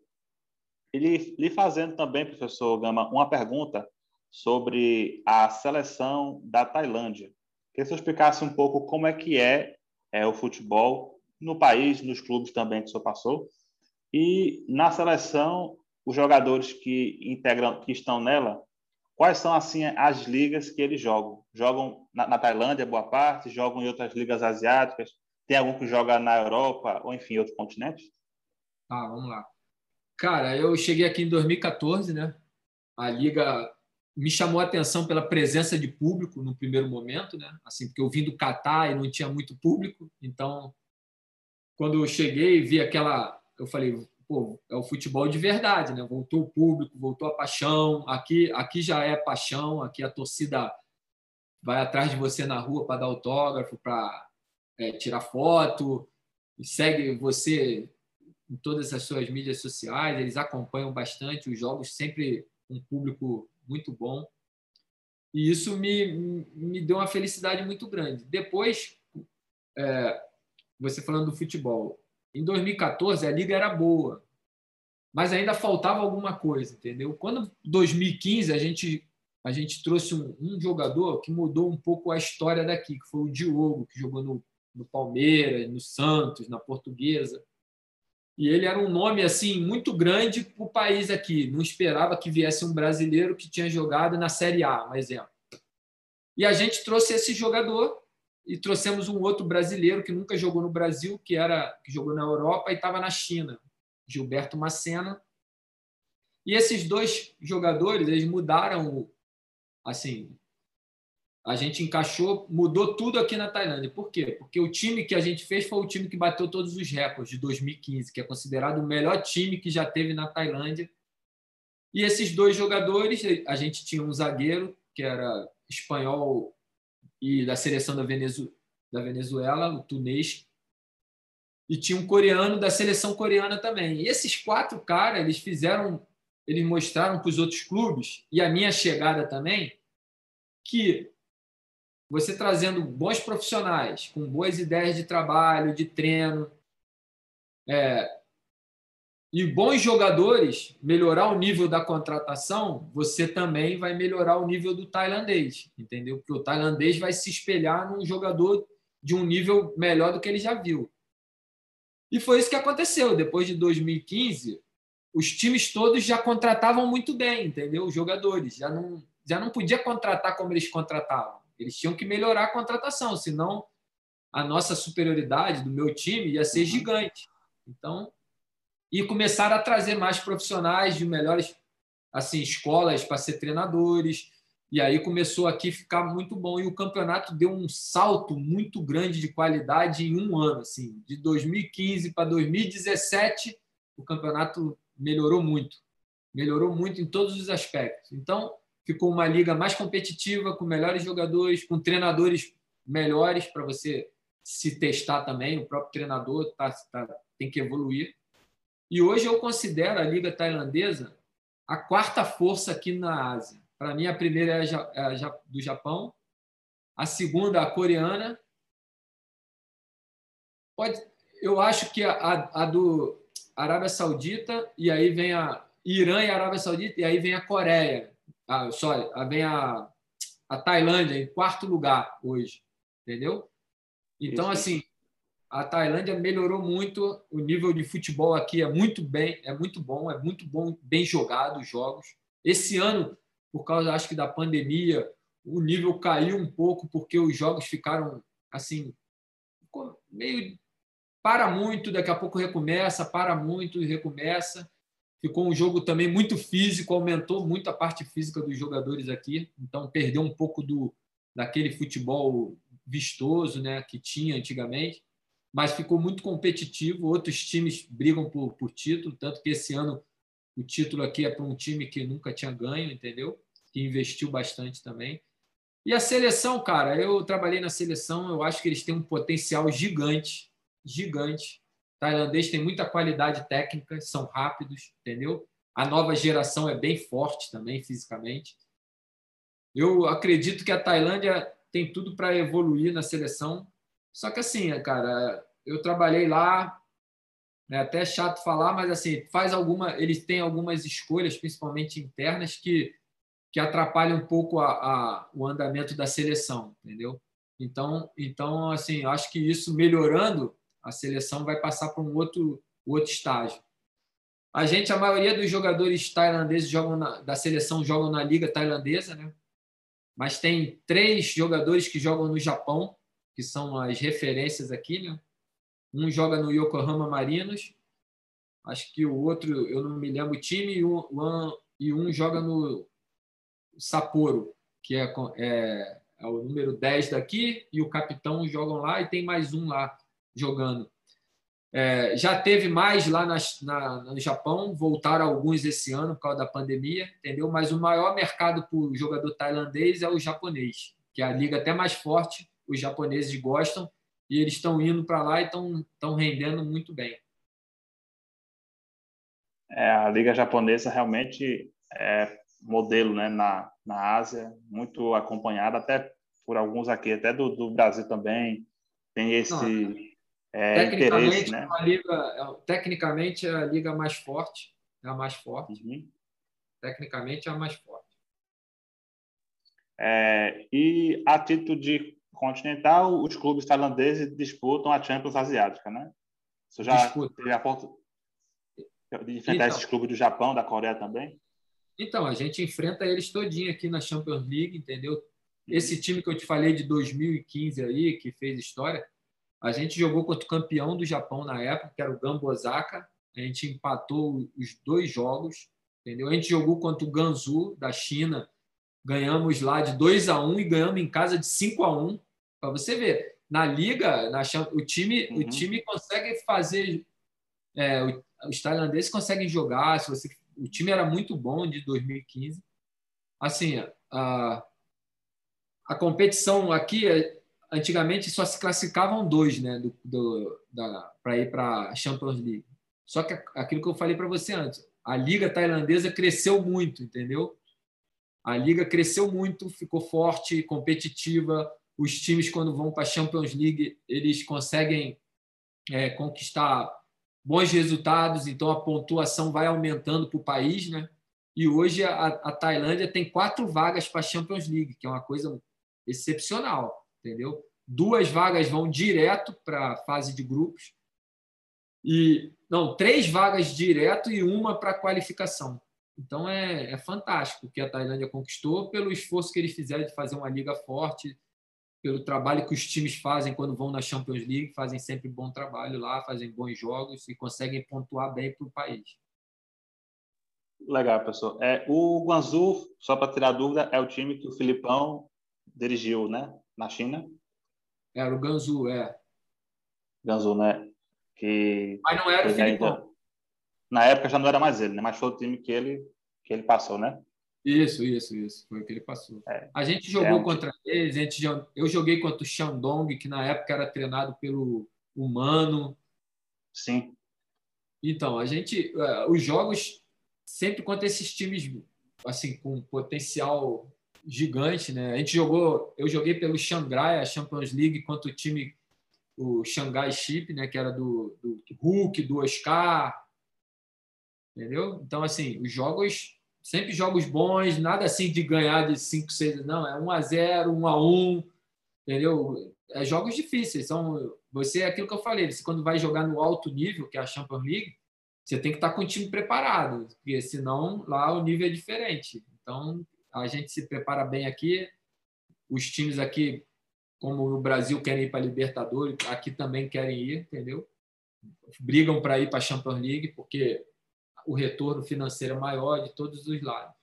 Ele lhe fazendo também, professor Gama, uma pergunta sobre a seleção da Tailândia. Queria que você explicasse um pouco como é que é, é o futebol no país, nos clubes também que o senhor passou, e na seleção os jogadores que integram, que estão nela, quais são assim as ligas que eles jogam? Jogam na, na, Tailândia, boa parte, jogam em outras ligas asiáticas, tem algum que joga na Europa ou enfim, outros continentes? Tá, vamos lá. Cara, eu cheguei aqui em 2014, né? A liga me chamou a atenção pela presença de público no primeiro momento, né? Assim, porque eu vim do Catar e não tinha muito público, então quando eu cheguei, vi aquela, eu falei, pô, é o futebol de verdade, né? Voltou o público, voltou a paixão. Aqui, aqui já é paixão, aqui a torcida vai atrás de você na rua para dar autógrafo, para é, tirar foto, e segue você em todas as suas mídias sociais. Eles acompanham bastante os jogos, sempre um público muito bom. E isso me, me deu uma felicidade muito grande. Depois, é, você falando do futebol, em 2014, a liga era boa, mas ainda faltava alguma coisa, entendeu? Quando 2015 a gente a gente trouxe um, um, jogador que mudou um pouco a história daqui, que foi o Diogo, que jogou no, no Palmeiras, no Santos, na Portuguesa. E ele era um nome assim muito grande para o país aqui. Não esperava que viesse um brasileiro que tinha jogado na Série A, um exemplo. E a gente trouxe esse jogador e trouxemos um outro brasileiro que nunca jogou no Brasil, que era que jogou na Europa e estava na China, Gilberto Macena. E esses dois jogadores, eles mudaram, assim, a gente encaixou, mudou tudo aqui na Tailândia. Por quê? Porque o time que a gente fez foi o time que bateu todos os recordes de 2015, que é considerado o melhor time que já teve na Tailândia. E esses dois jogadores, a gente tinha um zagueiro, que era espanhol e da seleção da, Venezu da Venezuela, o Tunês, e tinha um coreano da seleção coreana também. E esses quatro caras, eles fizeram, eles mostraram para os outros clubes, e a minha chegada também, que você trazendo bons profissionais, com boas ideias de trabalho, de treino, é, e bons jogadores, melhorar o nível da contratação, você também vai melhorar o nível do tailandês, entendeu? Porque o tailandês vai se espelhar num jogador de um nível melhor do que ele já viu. E foi isso que aconteceu. Depois de 2015, os times todos já contratavam muito bem, entendeu? Os jogadores já não já não podia contratar como eles contratavam. Eles tinham que melhorar a contratação, senão a nossa superioridade do meu time ia ser uhum. gigante. Então, e começaram a trazer mais profissionais de melhores assim escolas para ser treinadores. E aí começou aqui a ficar muito bom e o campeonato deu um salto muito grande de qualidade em um ano, assim, de 2015 para 2017, o campeonato melhorou muito, melhorou muito em todos os aspectos. Então, ficou uma liga mais competitiva, com melhores jogadores, com treinadores melhores para você se testar também. O próprio treinador tá, tá, tem que evoluir. E hoje eu considero a liga tailandesa a quarta força aqui na Ásia. Para mim, a primeira é a, é a do Japão, a segunda a coreana. Pode, eu acho que a, a do Arábia Saudita e aí vem a Irã e a Arábia Saudita e aí vem a Coreia ah, sorry, vem a, a Tailândia em quarto lugar hoje, entendeu? Então, assim, a Tailândia melhorou muito, o nível de futebol aqui é muito bem, é muito bom, é muito bom, bem jogado os jogos. Esse ano, por causa, acho que da pandemia, o nível caiu um pouco porque os jogos ficaram assim meio para muito, daqui a pouco recomeça, para muito e recomeça. Ficou um jogo também muito físico, aumentou muito a parte física dos jogadores aqui, então perdeu um pouco do daquele futebol vistoso, né, que tinha antigamente, mas ficou muito competitivo. Outros times brigam por, por título, tanto que esse ano o título aqui é para um time que nunca tinha ganho, entendeu? Que investiu bastante também. E a seleção, cara, eu trabalhei na seleção, eu acho que eles têm um potencial gigante, gigante tailandês tem muita qualidade técnica, são rápidos, entendeu? A nova geração é bem forte também fisicamente. Eu acredito que a Tailândia tem tudo para evoluir na seleção. Só que assim, cara, eu trabalhei lá, é até chato falar, mas assim, faz alguma, eles têm algumas escolhas, principalmente internas, que que atrapalham um pouco a, a, o andamento da seleção, entendeu? Então, então assim, acho que isso melhorando a seleção vai passar para um outro, outro estágio. A gente, a maioria dos jogadores tailandeses jogam na, da seleção jogam na liga tailandesa, né? Mas tem três jogadores que jogam no Japão, que são as referências aqui, né? Um joga no Yokohama Marinos, acho que o outro, eu não me lembro o time, e um, e um joga no Sapporo, que é, é, é, o número 10 daqui, e o capitão jogam lá, e tem mais um lá jogando. É, já teve mais lá na, na, no Japão, voltaram alguns esse ano por causa da pandemia, entendeu? Mas o maior mercado para o jogador tailandês é o japonês, que é a liga até mais forte, os japoneses gostam e eles estão indo para lá e estão rendendo muito bem. É, a liga japonesa realmente é modelo né, na, na Ásia, muito acompanhada até por alguns aqui, até do, do Brasil também, tem esse... Não, é, tecnicamente, né? É liga, é, tecnicamente, é a liga mais forte. É a mais forte. Uhum. Tecnicamente, é a mais forte. É, e a título de continental, os clubes tailandeses disputam a Champions Asiática, né? Você já Disputa. teve a ponto de enfrentar então, esses clubes do Japão, da Coreia também? Então, a gente enfrenta eles todinho aqui na Champions League, entendeu? Esse time que eu te falei de 2015 aí, que fez história, a gente jogou contra o campeão do Japão na época, que era o Gamba Osaka. A gente empatou os dois jogos. entendeu? A gente jogou contra o Gansu da China, ganhamos lá de 2 a 1 e ganhamos em casa de 5 a 1 para você ver. Na liga, na, o time, uhum. o time consegue fazer é, os tailandeses conseguem jogar, se você o time era muito bom de 2015. Assim, a, a competição aqui, antigamente só se classificavam dois, né, do, do para ir para a Champions League. Só que aquilo que eu falei para você antes, a liga tailandesa cresceu muito, entendeu? A liga cresceu muito, ficou forte, competitiva. Os times, quando vão para a Champions League, eles conseguem é, conquistar bons resultados, então a pontuação vai aumentando para o país, né? E hoje a, a Tailândia tem quatro vagas para a Champions League, que é uma coisa excepcional, entendeu? Duas vagas vão direto para a fase de grupos e não três vagas direto e uma para qualificação. Então é, é fantástico o que a Tailândia conquistou pelo esforço que eles fizeram de fazer uma liga forte, pelo trabalho que os times fazem quando vão na Champions League, fazem sempre bom trabalho lá, fazem bons jogos e conseguem pontuar bem para o país. Legal, pessoal. É, o Guangzhou, só para tirar dúvida, é o time que o Filipão dirigiu, né? Na China. Era o Guangzhou, é. Guangzhou, né? Que Mas não era o Filipão. Na época já não era mais ele, né? Mas foi o time que ele, que ele passou, né? Isso, isso, isso. Foi o que ele passou. É, a gente jogou é um... contra eles, a gente, eu joguei contra o Shandong, que na época era treinado pelo Humano. Sim. Então, a gente. Uh, os jogos sempre contra esses times assim com potencial gigante, né? A gente jogou, eu joguei pelo Xangai, a Champions League, contra o time, o Xangai Chip, né? Que era do, do Hulk, do Oscar. Entendeu? Então, assim, os jogos sempre jogos bons, nada assim de ganhar de 5, 6, não, é 1 a 0, 1 a 1, entendeu? É jogos difíceis, são você é aquilo que eu falei, você quando vai jogar no alto nível, que é a Champions League, você tem que estar com o time preparado, porque senão lá o nível é diferente. Então, a gente se prepara bem aqui, os times aqui como no Brasil querem ir para a Libertadores, aqui também querem ir, entendeu? Brigam para ir para a Champions League, porque o retorno financeiro é maior de todos os lados.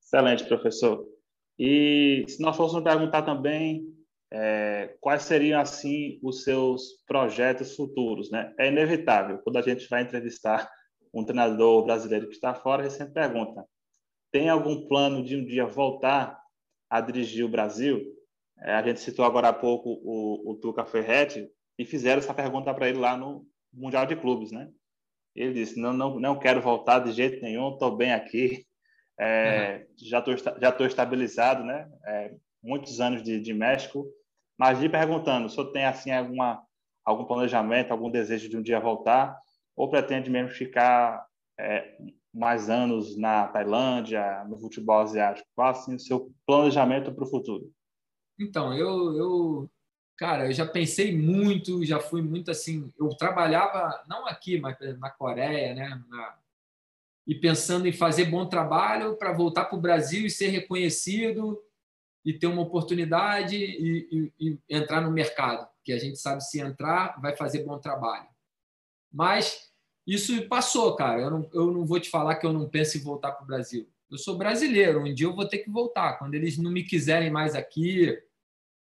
Excelente, professor. E se nós fôssemos perguntar também é, quais seriam assim os seus projetos futuros, né? É inevitável quando a gente vai entrevistar um treinador brasileiro que está fora, gente sempre pergunta: tem algum plano de um dia voltar a dirigir o Brasil? É, a gente citou agora há pouco o, o Tuca Ferretti e fizeram essa pergunta para ele lá no, Mundial de Clubes, né? Ele disse: não, não, não quero voltar de jeito nenhum, estou bem aqui, é, uhum. já estou já tô estabilizado, né? É, muitos anos de, de México, mas lhe perguntando, o senhor tem assim alguma algum planejamento, algum desejo de um dia voltar, ou pretende mesmo ficar é, mais anos na Tailândia, no futebol asiático? Qual assim o seu planejamento para o futuro? Então, eu, eu Cara, eu já pensei muito, já fui muito assim. Eu trabalhava, não aqui, mas na Coreia, né? Na, e pensando em fazer bom trabalho para voltar para o Brasil e ser reconhecido e ter uma oportunidade e, e, e, entrar no mercado, que a gente sabe se entrar vai fazer bom trabalho. Mas isso passou, cara. Eu não, eu não vou te falar que eu não penso em voltar para o Brasil. Eu sou brasileiro, um dia eu vou ter que voltar. Quando eles não me quiserem mais aqui,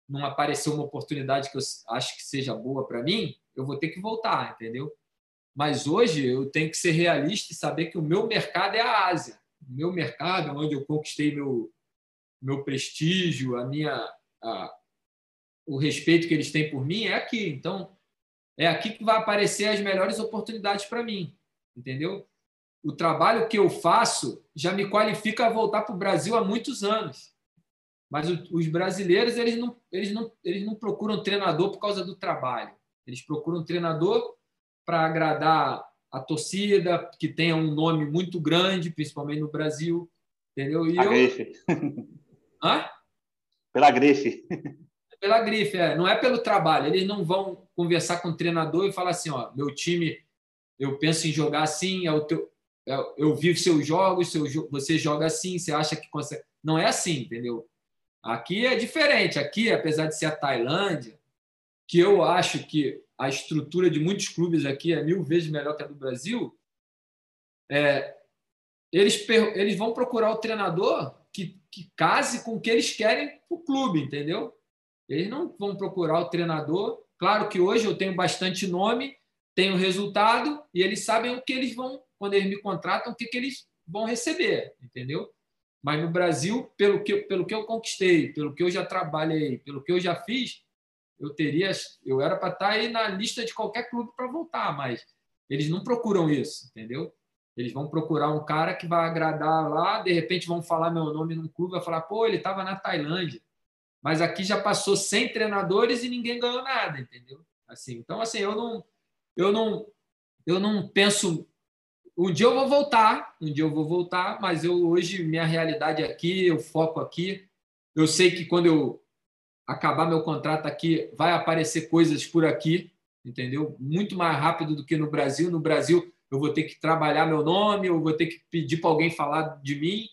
não apareceu uma oportunidade que eu acho que seja boa para mim, eu vou ter que voltar, entendeu? Mas hoje eu tenho que ser realista e saber que o meu mercado é a Ásia. O meu mercado, onde eu conquistei meu, meu prestígio, a minha, a, o respeito que eles têm por mim, é aqui. Então, é aqui que vai aparecer as melhores oportunidades para mim, entendeu? O trabalho que eu faço já me qualifica a voltar para o Brasil há muitos anos. Mas os brasileiros eles não, eles, não, eles não procuram treinador por causa do trabalho. Eles procuram treinador para agradar a torcida, que tenha um nome muito grande, principalmente no Brasil. Entendeu? E a eu... grife. Hã? Pela grife. Pela grife, é. Não é pelo trabalho. Eles não vão conversar com o treinador e falar assim: ó, meu time, eu penso em jogar assim, é o teu, é, eu vivo seus jogos, seu, você joga assim, você acha que consegue. Não é assim, entendeu? Aqui é diferente. Aqui, apesar de ser a Tailândia, que eu acho que a estrutura de muitos clubes aqui é mil vezes melhor que a do Brasil, é, eles, eles vão procurar o treinador que, que case com o que eles querem para o clube, entendeu? Eles não vão procurar o treinador. Claro que hoje eu tenho bastante nome, tenho resultado, e eles sabem o que eles vão, quando eles me contratam, o que, que eles vão receber, entendeu? Mas no Brasil, pelo que, pelo que eu conquistei, pelo que eu já trabalhei, pelo que eu já fiz, eu teria, eu era para estar aí na lista de qualquer clube para voltar, mas eles não procuram isso, entendeu? Eles vão procurar um cara que vai agradar lá, de repente vão falar meu nome num clube, vai falar, pô, ele estava na Tailândia. Mas aqui já passou 100 treinadores e ninguém ganhou nada, entendeu? Assim, então assim, eu não eu não eu não penso um dia eu vou voltar, um dia eu vou voltar, mas eu hoje minha realidade é aqui, eu foco aqui. Eu sei que quando eu acabar meu contrato aqui, vai aparecer coisas por aqui, entendeu? Muito mais rápido do que no Brasil. No Brasil eu vou ter que trabalhar meu nome, eu vou ter que pedir para alguém falar de mim.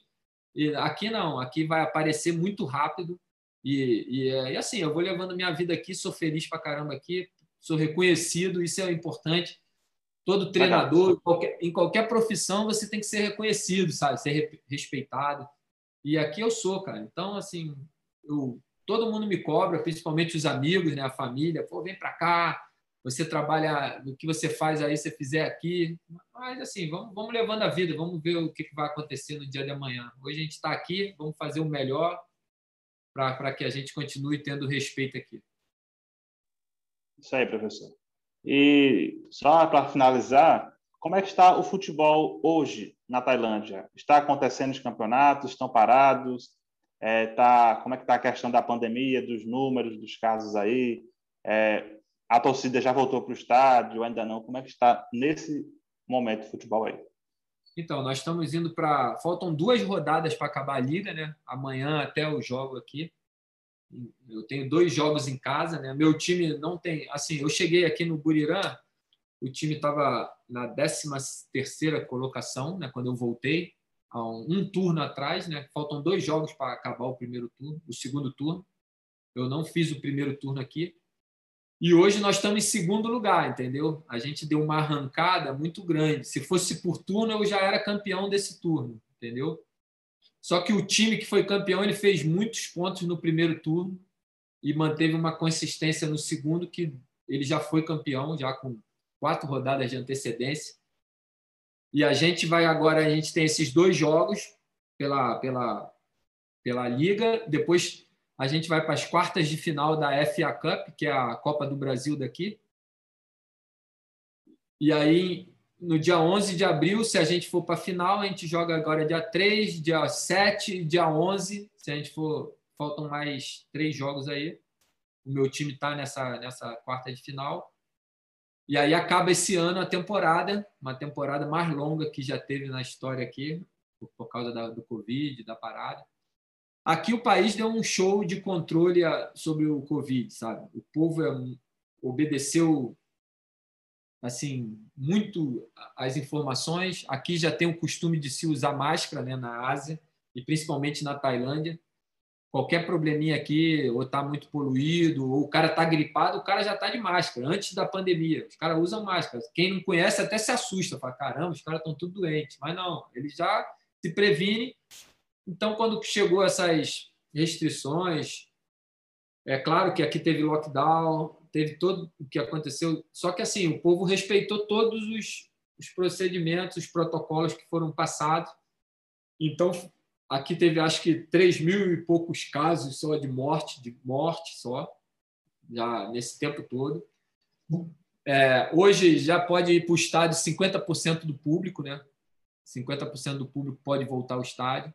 E aqui não, aqui vai aparecer muito rápido. E, e, e, assim, eu vou levando minha vida aqui, sou feliz para caramba aqui, sou reconhecido, isso é importante. Todo treinador, em qualquer, em qualquer profissão, você tem que ser reconhecido, sabe? Ser respeitado. E aqui eu sou, cara. Então, assim, eu, todo mundo me cobra, principalmente os amigos, né? a família. Pô, vem para cá, você trabalha no que você faz aí, você fizer aqui. Mas, assim, vamos, vamos levando a vida, vamos ver o que vai acontecer no dia de amanhã. Hoje a gente está aqui, vamos fazer o melhor para que a gente continue tendo respeito aqui. Isso aí, professor. E só para finalizar, como é que está o futebol hoje na Tailândia? Está acontecendo os campeonatos? Estão parados? É, tá, como é que está a questão da pandemia, dos números, dos casos aí? É, a torcida já voltou para o estádio, ainda não? Como é que está nesse momento o futebol aí? Então, nós estamos indo para. Faltam duas rodadas para acabar a liga, né? Amanhã até o jogo aqui. Eu tenho dois jogos em casa, né? Meu time não tem. Assim, eu cheguei aqui no Burirã, o time estava na 13 terceira colocação, né? Quando eu voltei, há um, um turno atrás, né? Faltam dois jogos para acabar o primeiro turno, o segundo turno. Eu não fiz o primeiro turno aqui. E hoje nós estamos em segundo lugar, entendeu? A gente deu uma arrancada muito grande. Se fosse por turno, eu já era campeão desse turno, entendeu? Só que o time que foi campeão, ele fez muitos pontos no primeiro turno e manteve uma consistência no segundo que ele já foi campeão, já com quatro rodadas de antecedência. E a gente vai agora, a gente tem esses dois jogos pela, pela, pela Liga, depois a gente vai para as quartas de final da FA Cup, que é a Copa do Brasil daqui. E aí, no dia 11 de abril, se a gente for para a final, a gente joga agora dia 3, dia 7, dia 11. Se a gente for, faltam mais três jogos aí. O meu time está nessa, nessa quarta de final. E aí acaba esse ano a temporada, uma temporada mais longa que já teve na história aqui, por, causa da, do Covid, da parada. Aqui o país deu um show de controle sobre o Covid, sabe? O povo é obedeceu assim muito as informações. Aqui já tem o costume de se usar máscara, né, na Ásia e principalmente na Tailândia. Qualquer probleminha aqui, ou está muito poluído, ou o cara está gripado, o cara já está de máscara antes da pandemia. Os caras usam máscara. Quem não conhece até se assusta, fala caramba, os caras estão tudo doentes. Mas não, eles já se previnem então, quando chegou essas restrições, é claro que aqui teve lockdown, teve todo o que aconteceu, só que assim, o povo respeitou todos os, os procedimentos, os protocolos que foram passados. Então, aqui teve acho que 3 mil e poucos casos só de morte, de morte só, já nesse tempo todo. É, hoje já pode ir para o estádio 50% do público, né? 50% do público pode voltar ao estádio.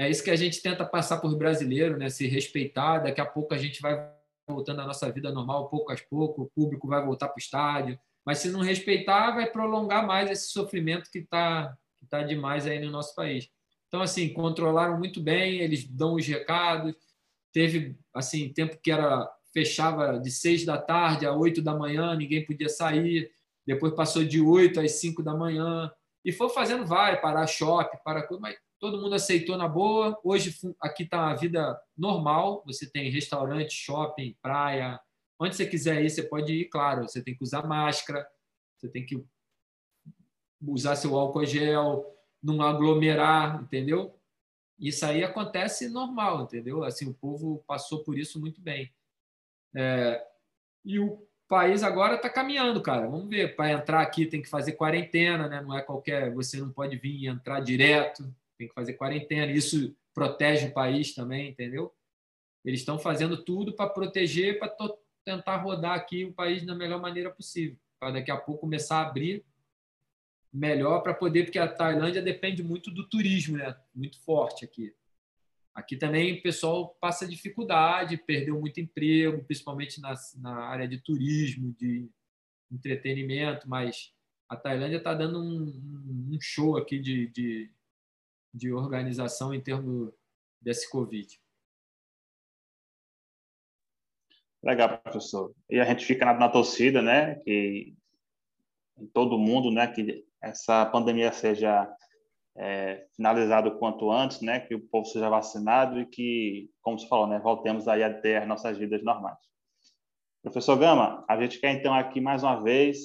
É isso que a gente tenta passar para os brasileiros, né? se respeitar. Daqui a pouco a gente vai voltando à nossa vida normal, pouco a pouco, o público vai voltar para o estádio. Mas se não respeitar, vai prolongar mais esse sofrimento que está que tá demais aí no nosso país. Então, assim, controlaram muito bem, eles dão os recados. Teve, assim, tempo que era fechava de seis da tarde a oito da manhã, ninguém podia sair. Depois passou de oito às cinco da manhã. E foi fazendo vai, parar shopping, para mas todo mundo aceitou na boa. Hoje aqui está a vida normal. Você tem restaurante, shopping, praia. Onde você quiser ir, você pode ir, claro. Você tem que usar máscara, você tem que usar seu álcool gel, não aglomerar, entendeu? Isso aí acontece normal, entendeu? Assim, o povo passou por isso muito bem. É, e o país agora está caminhando, cara. Vamos ver. Para entrar aqui tem que fazer quarentena, né? Não é qualquer. Você não pode vir e entrar direto. Tem que fazer quarentena. Isso protege o país também, entendeu? Eles estão fazendo tudo para proteger, para tentar rodar aqui o país da melhor maneira possível. Para daqui a pouco começar a abrir melhor para poder, porque a Tailândia depende muito do turismo, né? Muito forte aqui. Aqui também o pessoal passa dificuldade, perdeu muito emprego, principalmente na, na área de turismo, de entretenimento, mas a Tailândia está dando um, um, show aqui de, de, de organização em termos desse Covid. Legal, professor. E a gente fica na, na torcida, né? Que em todo mundo, né? Que essa pandemia seja é, finalizada o quanto antes, né? Que o povo seja vacinado e que, como você falou, né? Voltemos aí a ter as nossas vidas normais. Professor Gama, a gente quer então aqui mais uma vez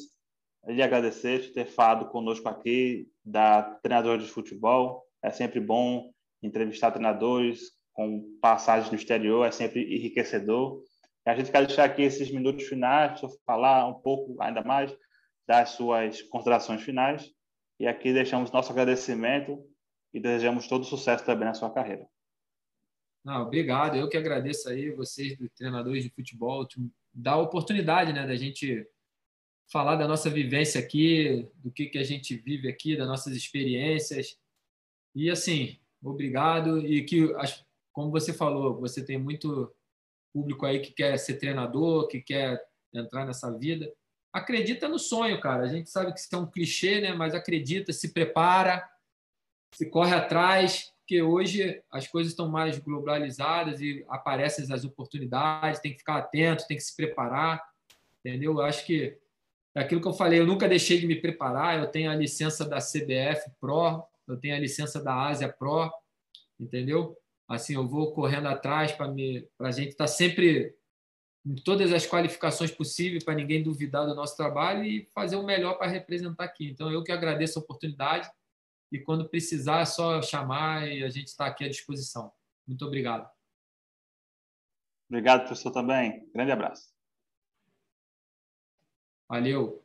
lhe agradecer por ter falado conosco aqui da treinadora de futebol. É sempre bom entrevistar treinadores com passagens no exterior, é sempre enriquecedor. E a gente quer deixar aqui esses minutos finais para falar um pouco ainda mais das suas considerações finais. E aqui deixamos nosso agradecimento e desejamos todo sucesso também na sua carreira. Não, obrigado. Eu que agradeço aí vocês, treinadores de futebol, dar a oportunidade né, da gente falar da nossa vivência aqui, do que, que a gente vive aqui, das nossas experiências. E assim, obrigado. E que, como você falou, você tem muito público aí que quer ser treinador, que quer entrar nessa vida acredita no sonho, cara. A gente sabe que isso é um clichê, né? Mas acredita, se prepara, se corre atrás, porque hoje as coisas estão mais globalizadas e aparecem as oportunidades, tem que ficar atento, tem que se preparar, entendeu? Eu acho que é aquilo que eu falei, eu nunca deixei de me preparar, eu tenho a licença da CBF Pro, eu tenho a licença da Ásia Pro, entendeu? Assim, eu vou correndo atrás para a gente estar tá sempre em todas as qualificações possíveis para ninguém duvidar do nosso trabalho e fazer o melhor para representar aqui. Então, eu que agradeço a oportunidade e quando precisar é só chamar e a gente está aqui à disposição. Muito obrigado. Obrigado, professor, também. Grande abraço. Valeu.